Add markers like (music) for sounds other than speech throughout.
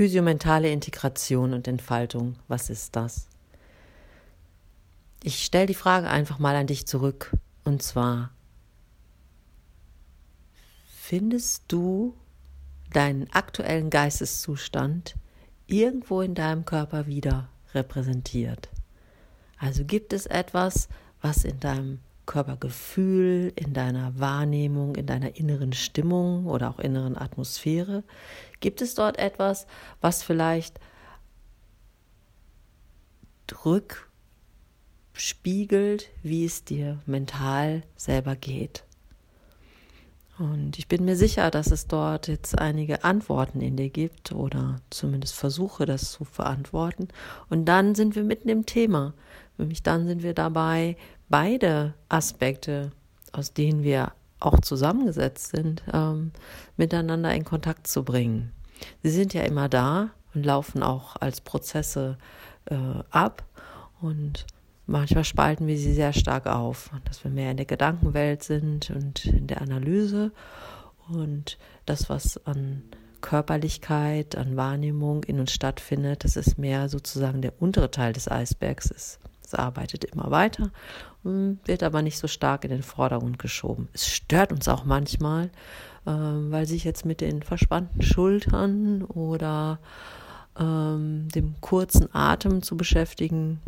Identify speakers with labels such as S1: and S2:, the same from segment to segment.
S1: Physiomentale Integration und Entfaltung, was ist das? Ich stelle die Frage einfach mal an dich zurück. Und zwar, findest du deinen aktuellen Geisteszustand irgendwo in deinem Körper wieder repräsentiert? Also gibt es etwas, was in deinem Körpergefühl, in deiner Wahrnehmung, in deiner inneren Stimmung oder auch inneren Atmosphäre? Gibt es dort etwas, was vielleicht rückspiegelt, wie es dir mental selber geht? Und ich bin mir sicher, dass es dort jetzt einige Antworten in dir gibt oder zumindest Versuche, das zu verantworten. Und dann sind wir mitten im Thema. Nämlich dann sind wir dabei, beide Aspekte, aus denen wir auch zusammengesetzt sind, ähm, miteinander in Kontakt zu bringen. Sie sind ja immer da und laufen auch als Prozesse äh, ab und manchmal spalten wir sie sehr stark auf, dass wir mehr in der Gedankenwelt sind und in der Analyse und das, was an Körperlichkeit, an Wahrnehmung in uns stattfindet, das ist mehr sozusagen der untere Teil des Eisbergs ist. Es arbeitet immer weiter, wird aber nicht so stark in den Vordergrund geschoben. Es stört uns auch manchmal, ähm, weil sich jetzt mit den verspannten Schultern oder ähm, dem kurzen Atem zu beschäftigen,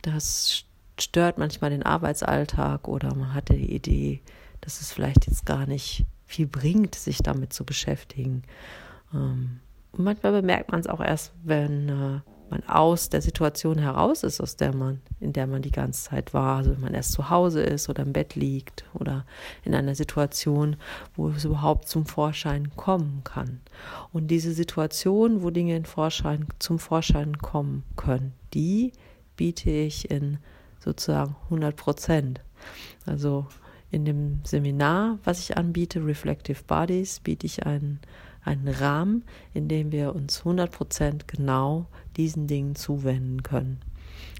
S1: das stört manchmal den Arbeitsalltag oder man hatte die Idee, dass es vielleicht jetzt gar nicht viel bringt, sich damit zu beschäftigen. Ähm, manchmal bemerkt man es auch erst, wenn äh, man aus der Situation heraus ist, aus der man, in der man die ganze Zeit war, also wenn man erst zu Hause ist oder im Bett liegt oder in einer Situation, wo es überhaupt zum Vorschein kommen kann. Und diese Situation, wo Dinge in Vorschein, zum Vorschein kommen können, die biete ich in sozusagen 100 Prozent. Also in dem Seminar, was ich anbiete, Reflective Bodies, biete ich einen, einen Rahmen, in dem wir uns 100 Prozent genau diesen Dingen zuwenden können.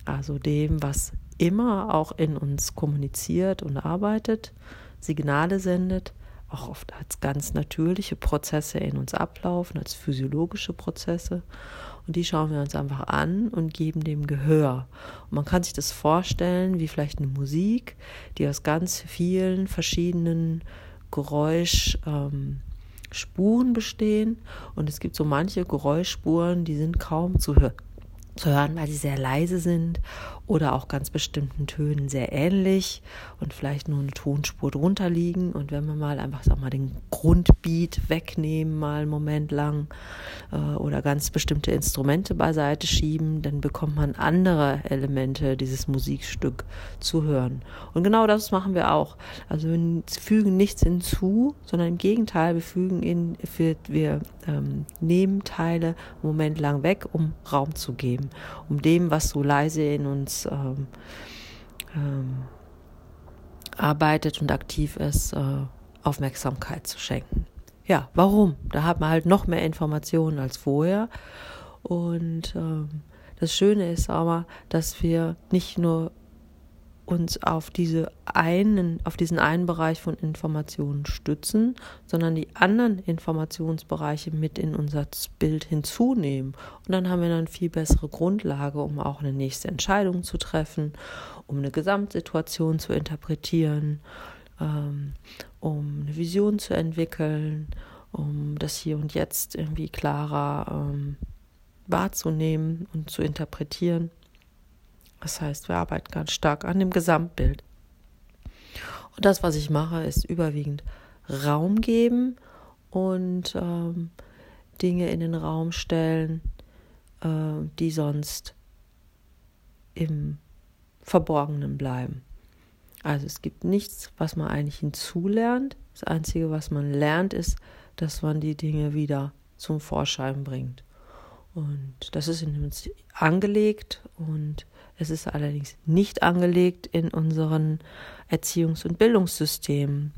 S1: Also dem, was immer auch in uns kommuniziert und arbeitet, Signale sendet, auch oft als ganz natürliche Prozesse in uns ablaufen, als physiologische Prozesse. Und die schauen wir uns einfach an und geben dem Gehör. Und man kann sich das vorstellen wie vielleicht eine Musik, die aus ganz vielen verschiedenen Geräuschspuren ähm, bestehen. Und es gibt so manche Geräuschspuren, die sind kaum zu hören zu hören, weil sie sehr leise sind oder auch ganz bestimmten Tönen sehr ähnlich und vielleicht nur eine Tonspur drunter liegen. Und wenn wir mal einfach, sag mal, den Grundbeat wegnehmen, mal einen Moment lang äh, oder ganz bestimmte Instrumente beiseite schieben, dann bekommt man andere Elemente dieses Musikstück zu hören. Und genau das machen wir auch. Also wir fügen nichts hinzu, sondern im Gegenteil, wir fügen in, wir, wir ähm, nehmen Teile einen Moment lang weg, um Raum zu geben geben, um dem, was so leise in uns ähm, ähm, arbeitet und aktiv ist, äh, Aufmerksamkeit zu schenken. Ja, warum? Da hat man halt noch mehr Informationen als vorher. Und ähm, das Schöne ist aber, dass wir nicht nur uns auf diese einen, auf diesen einen Bereich von Informationen stützen, sondern die anderen Informationsbereiche mit in unser Bild hinzunehmen. Und dann haben wir dann viel bessere Grundlage, um auch eine nächste Entscheidung zu treffen, um eine Gesamtsituation zu interpretieren, ähm, um eine Vision zu entwickeln, um das Hier und Jetzt irgendwie klarer ähm, wahrzunehmen und zu interpretieren. Das heißt, wir arbeiten ganz stark an dem Gesamtbild. Und das, was ich mache, ist überwiegend Raum geben und ähm, Dinge in den Raum stellen, äh, die sonst im Verborgenen bleiben. Also es gibt nichts, was man eigentlich hinzulernt. Das Einzige, was man lernt, ist, dass man die Dinge wieder zum Vorschein bringt. Und das ist in uns angelegt und es ist allerdings nicht angelegt in unseren Erziehungs- und Bildungssystemen.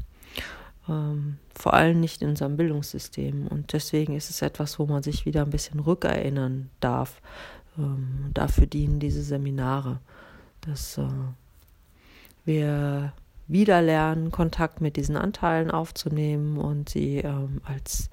S1: Ähm, vor allem nicht in unserem Bildungssystem. Und deswegen ist es etwas, wo man sich wieder ein bisschen rückerinnern darf. Ähm, dafür dienen diese Seminare, dass äh, wir wieder lernen, Kontakt mit diesen Anteilen aufzunehmen und sie ähm, als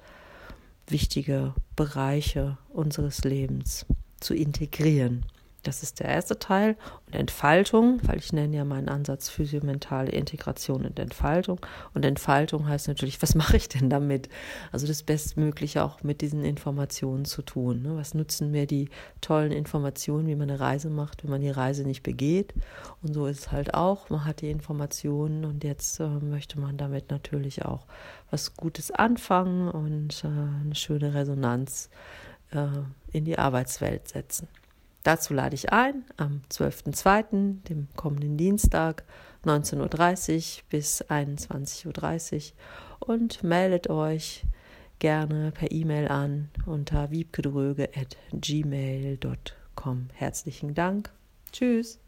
S1: wichtige Bereiche unseres Lebens zu integrieren. Das ist der erste Teil. Und Entfaltung, weil ich nenne ja meinen Ansatz physiomentale Integration und Entfaltung. Und Entfaltung heißt natürlich, was (laughs) mache ich denn damit? Also das Bestmögliche auch mit diesen Informationen zu tun. Ne? Was nutzen mir die tollen Informationen, wie man eine Reise macht, wenn man die Reise nicht begeht? Und so ist es halt auch. Man hat die Informationen und jetzt äh, möchte man damit natürlich auch was Gutes anfangen und äh, eine schöne Resonanz äh, in die Arbeitswelt setzen. Dazu lade ich ein am 12.02., dem kommenden Dienstag, 19.30 Uhr bis 21.30 Uhr und meldet euch gerne per E-Mail an unter wiebkedröge.gmail.com. Herzlichen Dank. Tschüss.